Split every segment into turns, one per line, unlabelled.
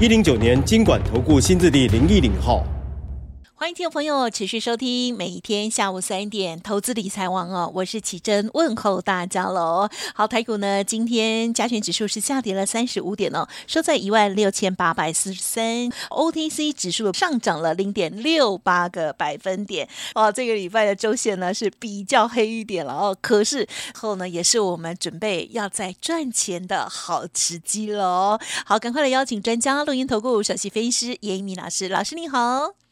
一零九年金管投顾新字第零一零号。
欢迎听众朋友持续收听每一天下午三点投资理财网哦，我是奇珍问候大家喽。好，台股呢今天加权指数是下跌了三十五点哦，收在一万六千八百四十三。OTC 指数上涨了零点六八个百分点哦。这个礼拜的周线呢是比较黑一点了哦，可是后呢也是我们准备要再赚钱的好时机喽。好，赶快来邀请专家录音投顾首席分析师严一鸣老师，老师你好。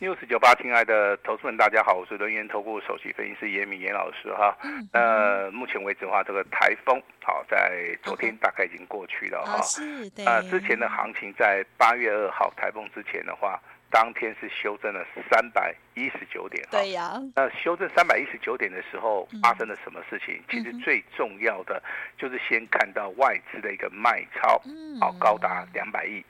News 九八，亲爱的投资们，大家好，我是轮源投顾首席分析师严一民严老师哈。呃，目前为止的话，这个台风好在昨天大概已经过去了哈。是的。呃，之前的行情在八月二号台风之前的话，当天是修正了三百一十九点。对呀。那修正三百一十九点的时候，发生了什么事情？其实最重要的就是先看到外资的一个卖超，好高达两百亿。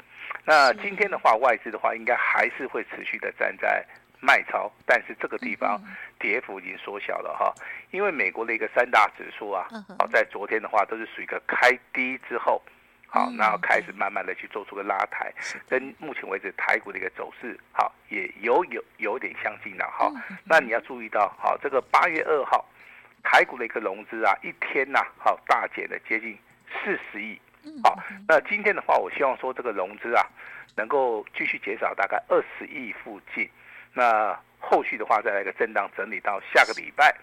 那今天的话，外资的话应该还是会持续的站在卖超，但是这个地方跌幅已经缩小了哈，因为美国的一个三大指数啊，好在昨天的话都是属于一个开低之后，好，然后开始慢慢的去做出个拉抬，跟目前为止台股的一个走势，好也有有有点相近的哈。那你要注意到，好这个八月二号台股的一个融资啊，一天呐，好大减了接近四十亿。好，那今天的话，我希望说这个融资啊，能够继续减少大概二十亿附近。那后续的话，再来一个震荡整理到下个礼拜。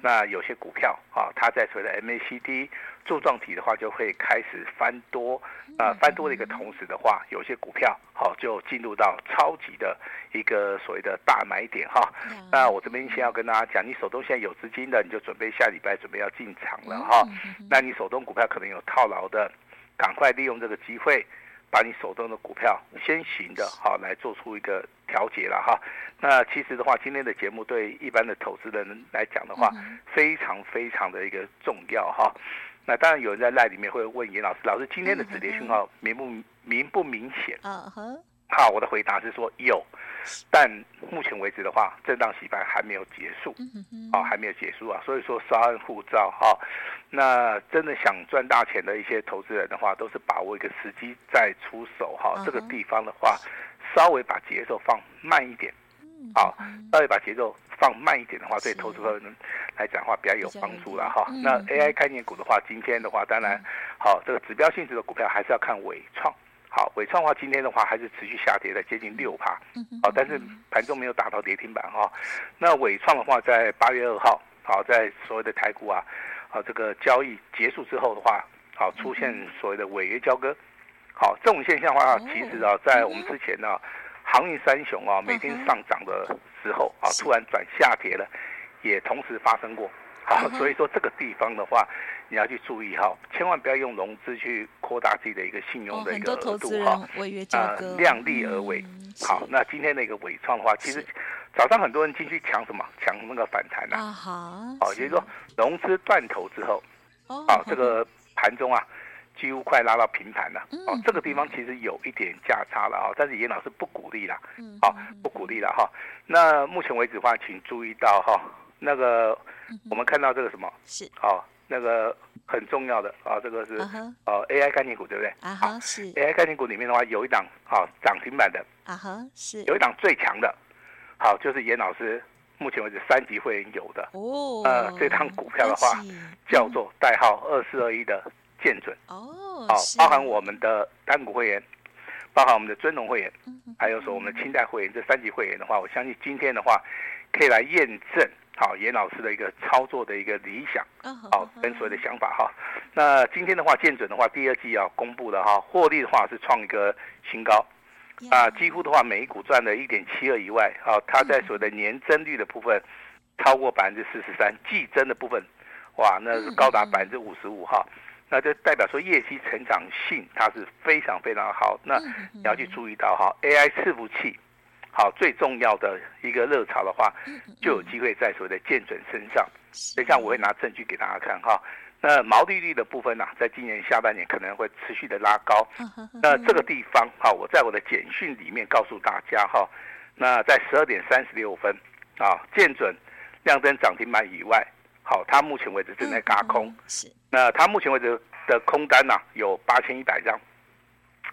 那有些股票啊，它在所谓的 MACD 柱状体的话，就会开始翻多。啊，翻多的一个同时的话，有些股票好就进入到超级的一个所谓的大买点哈。那我这边先要跟大家讲，你手中现在有资金的，你就准备下礼拜准备要进场了哈。那你手中股票可能有套牢的。赶快利用这个机会，把你手中的股票先行的哈来做出一个调节了哈。那其实的话，今天的节目对一般的投资人来讲的话，非常非常的一个重要哈。那当然有人在赖里面会问严老师，老师今天的止跌讯号明不明不明显？啊好，我的回答是说有，但目前为止的话，震荡洗盘还没有结束，啊，还没有结束啊，所以说稍安勿躁哈。那真的想赚大钱的一些投资人的话，都是把握一个时机再出手哈。这个地方的话，稍微把节奏放慢一点，好，稍微把节奏放慢一点的话，对投资人来讲的话比较有帮助了哈。那 AI 概念股的话，今天的话，当然好，这个指标性质的股票还是要看伟创。好，伟创的话，今天的话还是持续下跌的，接近六趴。好，但是盘中没有打到跌停板哈。那伟创的话，在八月二号，好，在所谓的台股啊，好，这个交易结束之后的话，好，出现所谓的违约交割。好，这种现象的话，其实啊，在我们之前呢，航运三雄啊，每天上涨的时候啊，突然转下跌了，也同时发生过。好，所以说这个地方的话，你要去注意哈，千万不要用融资去扩大自己的一个信用的一个额度哈。啊，量力而为。好，那今天的一个尾创的话，其实早上很多人进去抢什么？抢那个反弹呐。啊哈。哦，也就是说融资断头之后，啊，这个盘中啊，几乎快拉到平盘了。哦，这个地方其实有一点价差了啊，但是严老师不鼓励啦。嗯。好，不鼓励了哈。那目前为止的话，请注意到哈。那个，我们看到这个什么？是哦，那个很重要的啊，这个是呃 AI 概念股，对不对？啊哈，是。AI 概念股里面的话，有一档啊涨停板的啊哈，是。有一档最强的，好，就是严老师目前为止三级会员有的哦，呃，这档股票的话叫做代号二四二一的建准哦，好，包含我们的单股会员，包含我们的尊龙会员，还有说我们的清代会员这三级会员的话，我相信今天的话可以来验证。好，严老师的一个操作的一个理想，好，跟所有的想法哈。那今天的话，建准的话，第二季要公布的哈，获利的话是创一个新高，啊，几乎的话每一股赚了一点七二以外，好，它在所谓的年增率的部分超过百分之四十三，季增的部分，哇，那是高达百分之五十五哈。那就代表说业绩成长性它是非常非常好。那你要去注意到哈，AI 伺服器，好最重要的一个热潮的话，就有机会在所谓的见准身上。等一下我会拿证据给大家看哈。那毛利率的部分呢、啊，在今年下半年可能会持续的拉高。那这个地方哈，我在我的简讯里面告诉大家哈，那在十二点三十六分啊，见准亮灯涨停板以外，好，它目前为止正在轧空。是。那它目前为止的空单呢、啊，有八千一百张。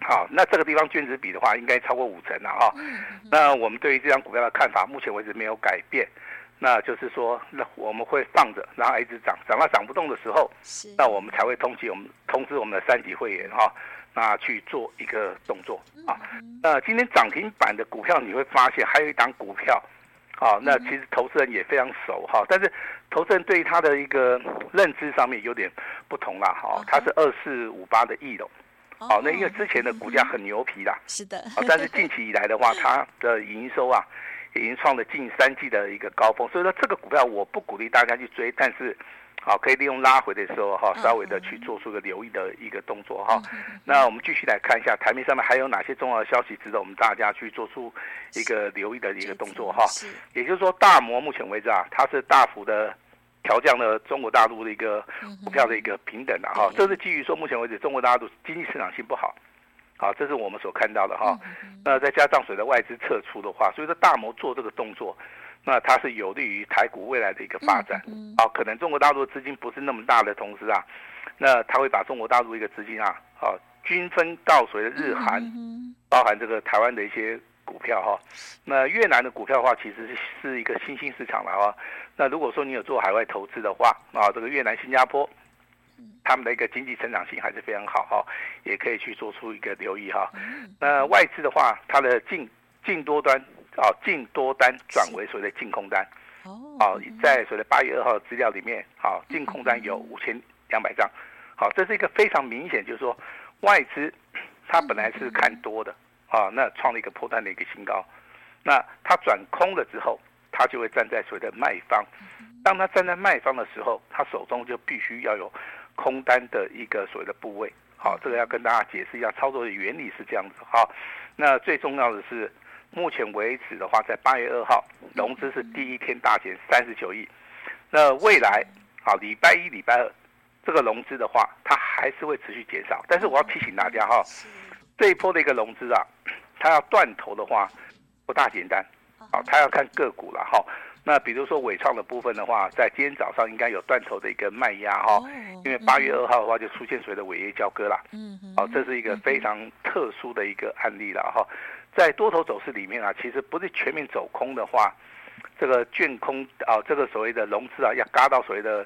好，那这个地方均值比的话，应该超过五成了哈。那我们对于这张股票的看法，目前为止没有改变。那就是说，那我们会放着，然后一直涨，涨到涨不动的时候，那我们才会通知我们通知我们的三级会员哈，那去做一个动作啊。那今天涨停板的股票，你会发现还有一档股票，啊，那其实投资人也非常熟哈，但是投资人对于他的一个认知上面有点不同啦哈，它是二四五八的义隆，好，那因为之前的股价很牛皮啦，是的，但是近期以来的话，它的营收啊。已经创了近三季的一个高峰，所以说这个股票我不鼓励大家去追，但是，好可以利用拉回的时候哈，稍微的去做出个留意的一个动作哈。那我们继续来看一下台面上面还有哪些重要的消息值得我们大家去做出一个留意的一个动作哈。也就是说，大摩目前为止啊，它是大幅的调降了中国大陆的一个股票的一个平等的哈，这是基于说目前为止中国大陆经济市场性不好。好，这是我们所看到的哈。那再加上随着外资撤出的话，所以说大摩做这个动作，那它是有利于台股未来的一个发展。好，可能中国大陆的资金不是那么大的同时啊，那他会把中国大陆一个资金啊，啊均分到所谓的日韩，包含这个台湾的一些股票哈。那越南的股票的话，其实是是一个新兴市场了哈。那如果说你有做海外投资的话啊，这个越南、新加坡。他们的一个经济成长性还是非常好哈，也可以去做出一个留意哈。那外资的话，它的净净多端啊，净多单转为所谓的净空单。哦。在所谓的八月二号的资料里面，好，净空单有五千两百张。好，这是一个非常明显，就是说外资它本来是看多的啊，那创了一个破单的一个新高。那它转空了之后，它就会站在所谓的卖方。当它站在卖方的时候，它手中就必须要有。空单的一个所谓的部位，好，这个要跟大家解释一下操作的原理是这样子，好，那最重要的是，目前为止的话，在八月二号融资是第一天大减三十九亿，那未来好礼拜一、礼拜二这个融资的话，它还是会持续减少，但是我要提醒大家哈，这一波的一个融资啊，它要断头的话不大简单，好，它要看个股了哈。那比如说伟创的部分的话，在今天早上应该有断头的一个卖压哈，因为八月二号的话就出现所谓的违约交割了，嗯，哦，这是一个非常特殊的一个案例了哈，在多头走势里面啊，其实不是全面走空的话，这个券空啊，这个所谓的融资啊，要嘎到所谓的，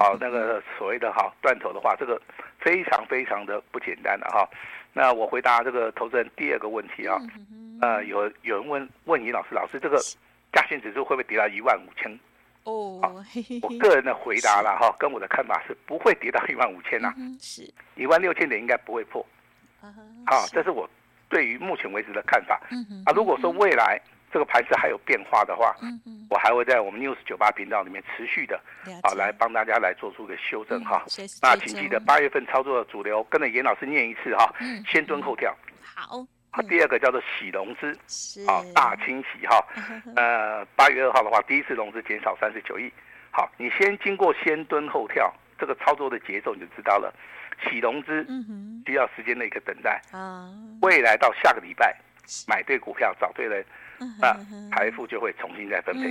啊那个所谓的哈断头的话，这个非常非常的不简单的哈。那我回答这个投资人第二个问题啊，呃，有有人问问尹老师，老师这个。加权指数会不会跌到一万五千？哦，我个人的回答了哈，跟我的看法是不会跌到一万五千呐，是一万六千点应该不会破。好，这是我对于目前为止的看法。啊，如果说未来这个盘势还有变化的话，我还会在我们 News 九八频道里面持续的啊来帮大家来做出个修正哈。那请记得八月份操作的主流，跟着严老师念一次哈，先蹲后跳。好。啊，第二个叫做洗融资，啊，大清洗哈，呃，八月二号的话，第一次融资减少三十九亿。好，你先经过先蹲后跳这个操作的节奏，你就知道了。洗融资需要时间的一个等待啊，未来到下个礼拜买对股票找对人，那财富就会重新再分配。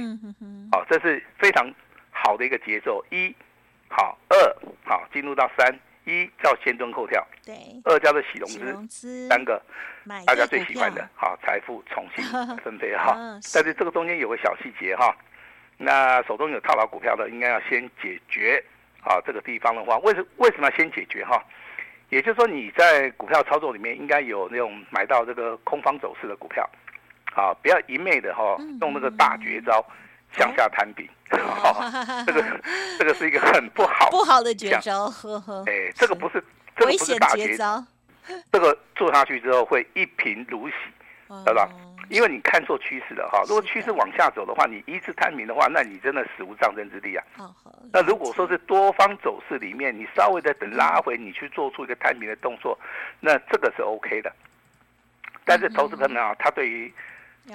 好，这是非常好的一个节奏。一，好，二，好，进入到三。一叫先蹲后跳，对；二叫做洗融资，三个大家最喜欢的，好，财富重新 分配哈。但是这个中间有个小细节哈，那手中有套牢股票的，应该要先解决啊。这个地方的话，为什为什么要先解决哈？也就是说你在股票操作里面应该有那种买到这个空方走势的股票，啊，不要一昧的哈用那个大绝招。向下摊平，哦，这个这个是一个很不好
不好的绝招，呵呵。
哎，这个不是这个不是大绝招，这个做下去之后会一贫如洗，知道吧？因为你看错趋势了哈。如果趋势往下走的话，你一次探明的话，那你真的死无葬身之地啊。那如果说是多方走势里面，你稍微的等拉回，你去做出一个探明的动作，那这个是 OK 的。但是投资朋友们啊，他对于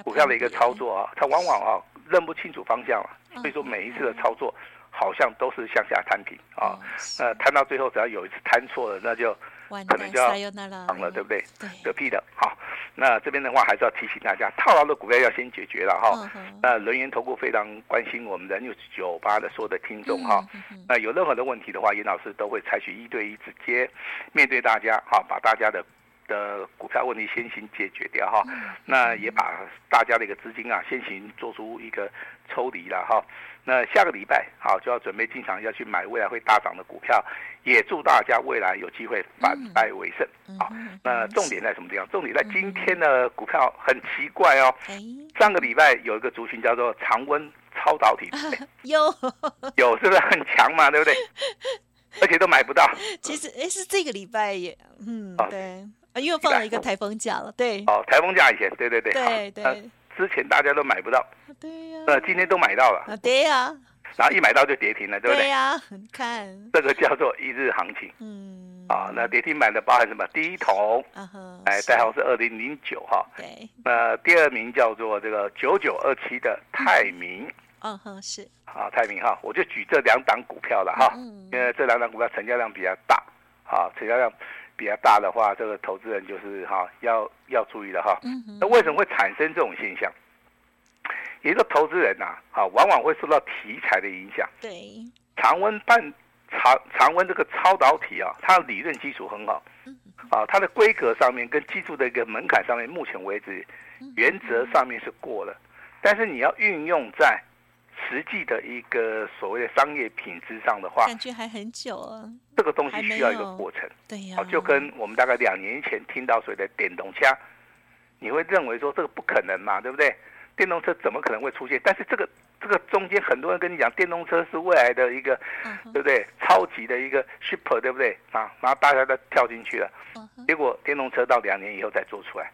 股票的一个操作啊，他往往啊认不清楚方向啊，所以说每一次的操作好像都是向下摊平啊。呃，摊到最后只要有一次摊错了，那就。可能就要涨了，对不对？对，嗝屁的。好，那这边的话还是要提醒大家，套牢的股票要先解决了哈。那人员投顾非常关心我们的六九八的所有的听众哈。那有任何的问题的话，严老师都会采取一对一直接面对大家，哈，把大家的的股票问题先行解决掉哈。那也把大家的一个资金啊，先行做出一个抽离了哈。那下个礼拜好就要准备进场要去买未来会大涨的股票，也祝大家未来有机会反败为胜。好，那重点在什么地方？重点在今天的股票很奇怪哦。上个礼拜有一个族群叫做常温超导体，
有
有是不是很强嘛？对不对？而且都买不到。
其实哎，是这个礼拜也嗯对，因为放了一个台风假了。对。
哦，台风假以前，对对对
对对。
之前大家都买不到，
对呀，
呃，今天都买到了，
啊对呀，
然后一买到就跌停了，对不对？
对呀，看。
这个叫做一日行情，嗯，啊，那跌停板的包含什么？第一桶，哎，代号是二零零九哈，对，那第二名叫做这个九九二七的泰明，
嗯。哼，是，
啊，泰明哈，我就举这两档股票了哈，因为这两档股票成交量比较大，啊，成交量。比较大的话，这个投资人就是哈要要注意了哈。那为什么会产生这种现象？一个投资人呐，哈，往往会受到题材的影响。
对，
常温半常常温这个超导体啊，它的理论基础很好，啊，它的规格上面跟技术的一个门槛上面，目前为止原则上面是过了，但是你要运用在。实际的一个所谓的商业品质上的话，
感觉还很久啊。
这个东西需要一个过程，
对呀。
就跟我们大概两年前听到所谓的电动车，你会认为说这个不可能嘛，对不对？电动车怎么可能会出现？但是这个这个中间很多人跟你讲，电动车是未来的一个，对不对？超级的一个 super，对不对？啊，然后大家都跳进去了，结果电动车到两年以后再做出来。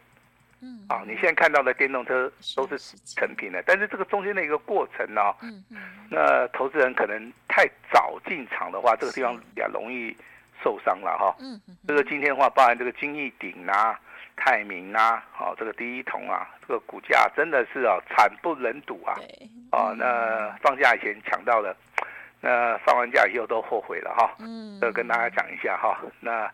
嗯，啊，你现在看到的电动车都是成品的，但是这个中间的一个过程呢，嗯嗯，那投资人可能太早进场的话，这个地方比较容易受伤了哈。嗯嗯，这个今天的话，包含这个金逸鼎啊、泰明啊，好，这个第一桶啊，这个股价真的是啊惨不忍睹啊。对，啊，那放假以前抢到了，那放完假以后都后悔了哈。嗯，这个跟大家讲一下哈，那。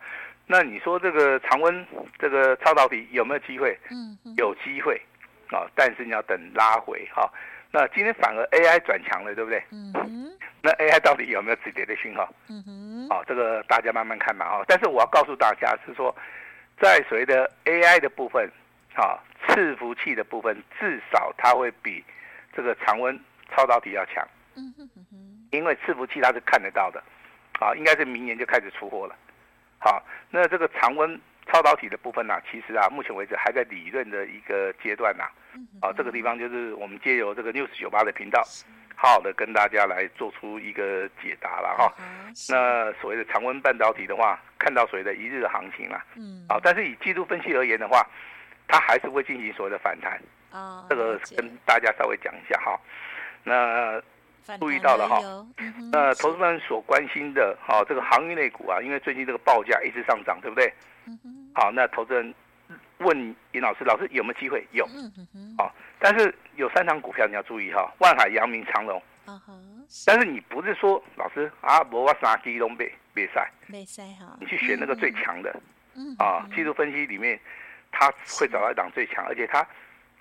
那你说这个常温这个超导体有没有机会？嗯，有机会，啊，但是你要等拉回哈。那今天反而 AI 转强了，对不对？嗯，那 AI 到底有没有止跌的讯号？嗯哼，好，这个大家慢慢看嘛哈。但是我要告诉大家是说，在所谓的 AI 的部分，啊，伺服器的部分，至少它会比这个常温超导体要强。嗯哼哼，因为伺服器它是看得到的，啊，应该是明年就开始出货了。好，那这个常温超导体的部分呢、啊，其实啊，目前为止还在理论的一个阶段呐、啊。啊，这个地方就是我们借由这个 News 九八的频道，好好的跟大家来做出一个解答了哈。那所谓的常温半导体的话，看到所谓的一日的行情啦。嗯。啊，但是以季度分析而言的话，它还是会进行所谓的反弹。啊。这个跟大家稍微讲一下哈。那。注意到了哈，那投资们所关心的哈，这个航运类股啊，因为最近这个报价一直上涨，对不对？好，那投资人问尹老师，老师有没有机会？有，好，但是有三档股票你要注意哈，万海、阳明、长隆。但是你不是说老师啊，我我三只都别别赛，别赛哈，你去选那个最强的，啊，技术分析里面他会找到一档最强，而且他。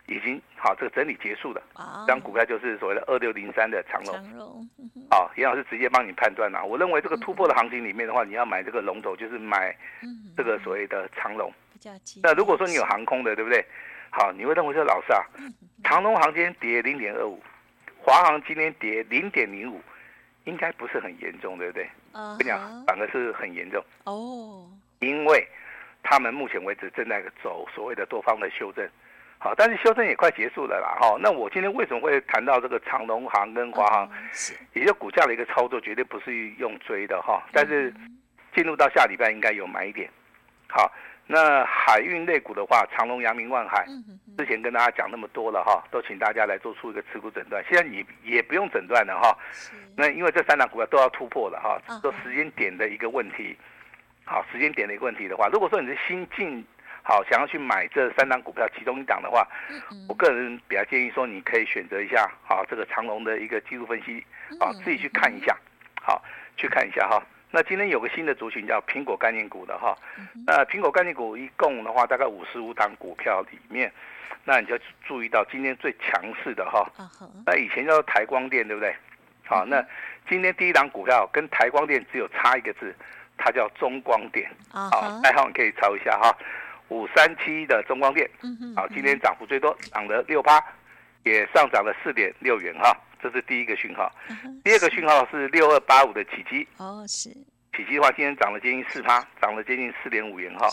已经好，这个整理结束了。啊，这张股票就是所谓的二六零三的长龙。长荣，好，严老师直接帮你判断了。我认为这个突破的行情里面的话，你要买这个龙头，就是买这个所谓的长龙。那如果说你有航空的，对不对？好，你会认为说老师啊，长龙航今天跌零点二五，华航今天跌零点零五，应该不是很严重，对不对？我跟你讲，反而是很严重。哦，因为他们目前为止正在走所谓的多方的修正。好，但是修正也快结束了啦，哈。那我今天为什么会谈到这个长隆行跟华航？是，也就股价的一个操作，绝对不是用追的哈。但是进入到下礼拜应该有买一点。好，那海运类股的话，长隆、阳明、万海，之前跟大家讲那么多了哈，都请大家来做出一个持股诊断。现在你也不用诊断了哈，那因为这三档股票都要突破了哈，都时间点的一个问题。好，时间点的一个问题的话，如果说你是新进，好想要去买这三档股票其中一档的话，我个人比较建议说，你可以选择一下好这个长荣的一个技术分析，好自己去看一下，好去看一下哈。那今天有个新的族群叫苹果概念股的哈，那苹果概念股一共的话大概五十五档股票里面，那你就注意到今天最强势的哈，那以前叫做台光电对不对？好，那今天第一档股票跟台光电只有差一个字，它叫中光电，好，代号你可以抄一下哈，五三七的中光电，好，今天涨幅最多，涨了六趴，也上涨了四点六元哈。这是第一个讯号，第二个讯号是六二八五的起基哦，是启基的话，今天涨了接近四趴，涨了接近四点五元哈。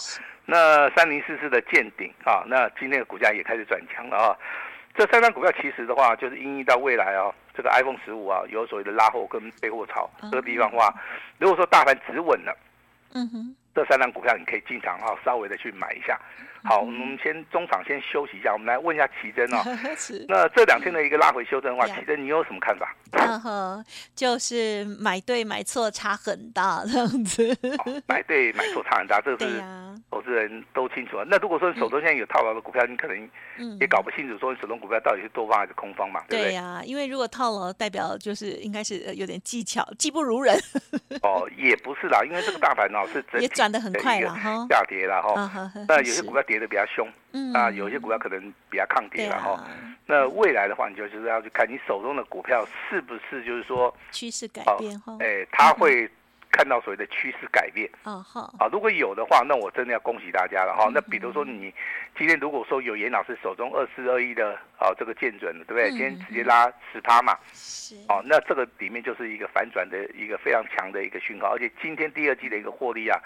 那三零四四的健鼎啊，那今天的股价也开始转强了啊。这三张股票其实的话，就是因应到未来啊，这个 iPhone 十五啊，有所谓的拉货跟备货潮这个地方的话，如果说大盘止稳了，嗯哼。这三档股票你可以进场哈，稍微的去买一下。好，我们先中场先休息一下，我们来问一下奇珍哦。那这两天的一个拉回修正的话，奇珍你有什么看法？
嗯哼，就是买对买错差很大这样子。
买对买错差很大，这个是投资人都清楚啊。那如果说手中现在有套牢的股票，你可能也搞不清楚说你手中股票到底是多方还是空方嘛，对不对？
对呀，因为如果套牢代表就是应该是有点技巧，技不如人。
哦，也不是啦，因为这个大盘哦是整体。
涨得很快了哈，
下跌了哈。那有些股票跌得比较凶，嗯啊，有些股票可能比较抗跌了哈。那未来的话，你就是要去看你手中的股票是不是就是说
趋势改变哈。
哎，它会。看到所谓的趋势改变，哦好，啊如果有的话，那我真的要恭喜大家了哈。那比如说你今天如果说有严老师手中二四二一的啊这个见准对不对？今天直接拉十趴嘛，是哦，那这个里面就是一个反转的一个非常强的一个讯号，而且今天第二季的一个获利啊。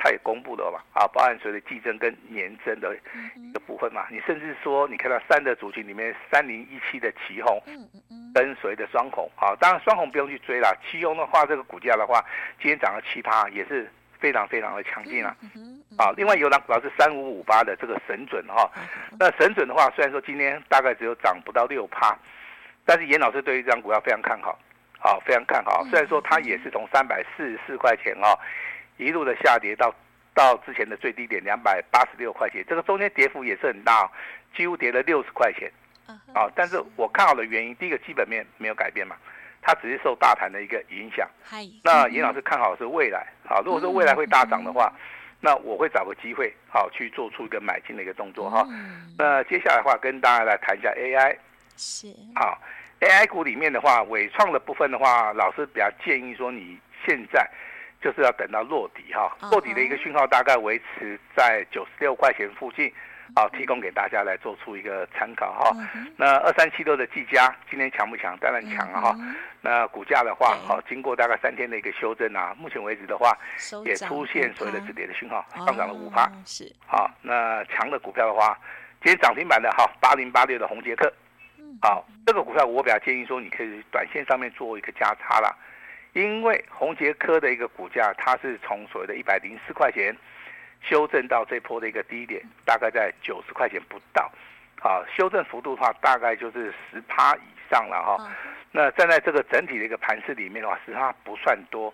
它也公布了嘛，啊，包含所谓的季增跟年增的一个部分嘛，你甚至说你看到三的族群里面，三零一七的奇鋐，跟随的双红，啊，当然双红不用去追了，奇鋐的话，这个股价的话，今天涨了七趴，也是非常非常的强劲啊，啊，另外有档股票是三五五八的这个神准哈，那神准的话，虽然说今天大概只有涨不到六趴，但是严老师对于这张股票非常看好，啊，非常看好，虽然说它也是从三百四十四块钱啊。一路的下跌到到之前的最低点两百八十六块钱，这个中间跌幅也是很大，几乎跌了六十块钱。啊，但是我看好的原因，第一个基本面没有改变嘛，它只是受大盘的一个影响。那严老师看好的是未来，好，如果说未来会大涨的话，那我会找个机会，好去做出一个买进的一个动作哈。那接下来的话，跟大家来谈一下 AI。是。好，AI 股里面的话，伟创的部分的话，老师比较建议说，你现在。就是要等到落底哈，落底的一个讯号大概维持在九十六块钱附近，好，提供给大家来做出一个参考哈。那二三七六的技嘉今天强不强？当然强哈。那股价的话，好，经过大概三天的一个修正啊，目前为止的话，也出现所谓的止跌的讯号，上涨了五趴。是。好，那强的股票的话，今天涨停板的哈，八零八六的红杰克，好，这个股票我比较建议说，你可以短线上面做一个加差啦。因为宏杰科的一个股价，它是从所谓的一百零四块钱修正到这波的一个低点，大概在九十块钱不到，啊，修正幅度的话，大概就是十趴以上了哈。那站在这个整体的一个盘势里面的话，十趴不算多，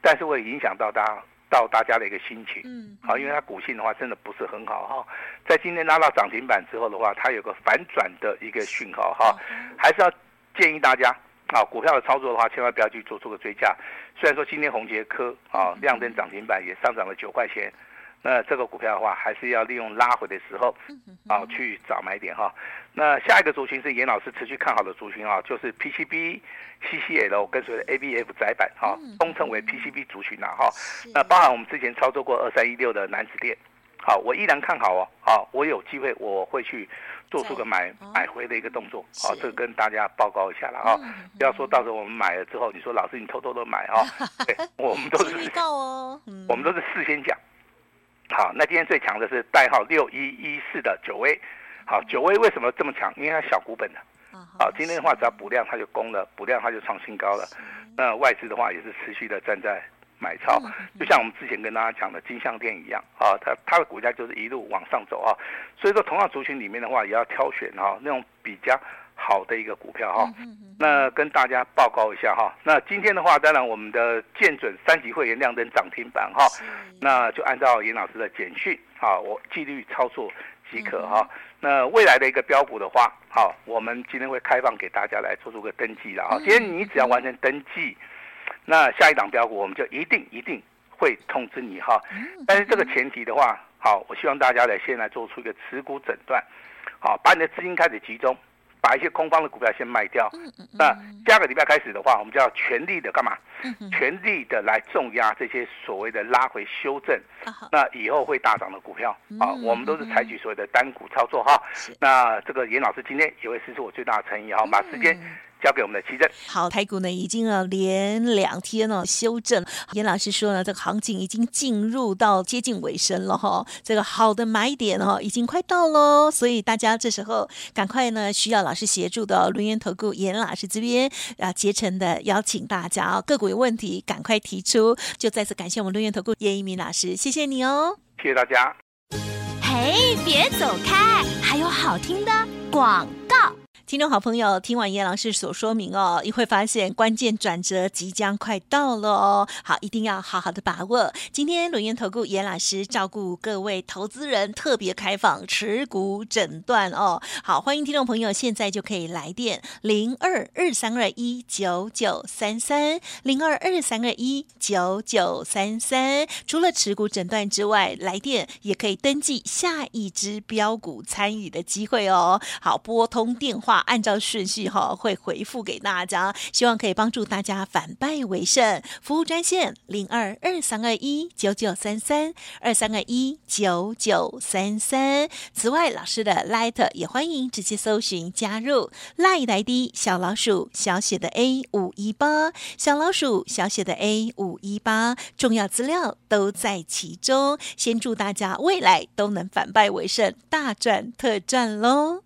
但是会影响到大家到大家的一个心情，嗯，好，因为它股性的话真的不是很好哈。在今天拉到涨停板之后的话，它有个反转的一个讯号哈，还是要建议大家。啊，股票的操作的话，千万不要去做出个追加。虽然说今天宏杰科啊亮灯涨停板，也上涨了九块钱，那这个股票的话，还是要利用拉回的时候啊去找买点哈。那下一个族群是严老师持续看好的族群啊，就是 PCB、CCL 跟随的 ABF 窄板哈，通称为 PCB 族群呐哈。那包含我们之前操作过二三一六的南子店，好，我依然看好哦。好，我有机会我会去。做出个买买回的一个动作，好，这个跟大家报告一下了啊，不要说到时候我们买了之后，你说老师你偷偷的买啊，对，我们都是我们都是事先讲。好，那今天最强的是代号六一一四的九威，好，九威为什么这么强？因为它小股本的，好，今天的话只要补量它就攻了，补量它就创新高了。那外资的话也是持续的站在买超，就像我们之前跟大家讲的金项店一样啊，它它的股价就是一路往上走啊，所以说同样族群里面的话，也要挑选哈那种比较好的一个股票哈。那跟大家报告一下哈，那今天的话，当然我们的建准三级会员亮灯涨停板哈，那就按照严老师的简讯啊，我纪律操作即可哈。那未来的一个标股的话，好，我们今天会开放给大家来做出个登记的啊。今天你只要完成登记，那下一档标股我们就一定一定会通知你哈。但是这个前提的话，好，我希望大家来先来做出一个持股诊断，好，把你的资金开始集中。把一些空方的股票先卖掉，那下个礼拜开始的话，我们就要全力的干嘛？全力的来重压这些所谓的拉回修正，那以后会大涨的股票啊，我们都是采取所谓的单股操作哈。那这个严老师今天也会释出我最大的诚意哈，把时间。交给我们的奇正。
好，台股呢已经啊连两天哦修正。严老师说呢，这个行情已经进入到接近尾声了哈，这个好的买点哦已经快到喽，所以大家这时候赶快呢需要老师协助的轮源投顾严老师这边啊竭诚的邀请大家啊个股有问题赶快提出，就再次感谢我们轮源投顾严一鸣老师，谢谢你哦，
谢谢大家。
嘿，别走开，还有好听的广告。
听众好朋友，听完严老师所说明哦，你会发现关键转折即将快到了哦。好，一定要好好的把握。今天轮源投顾严老师照顾各位投资人，特别开放持股诊断哦。好，欢迎听众朋友现在就可以来电零二二三二一九九三三零二二三二一九九三三。除了持股诊断之外，来电也可以登记下一支标股参与的机会哦。好，拨通电话按照顺序哈，会回复给大家，希望可以帮助大家反败为胜。服务专线零二二三二一九九三三二三二一九九三三。此外，老师的 Light 也欢迎直接搜寻加入 Light ID 小老鼠小写的 A 五一八小老鼠小写的 A 五一八，重要资料都在其中。先祝大家未来都能反败为胜，大赚特赚喽！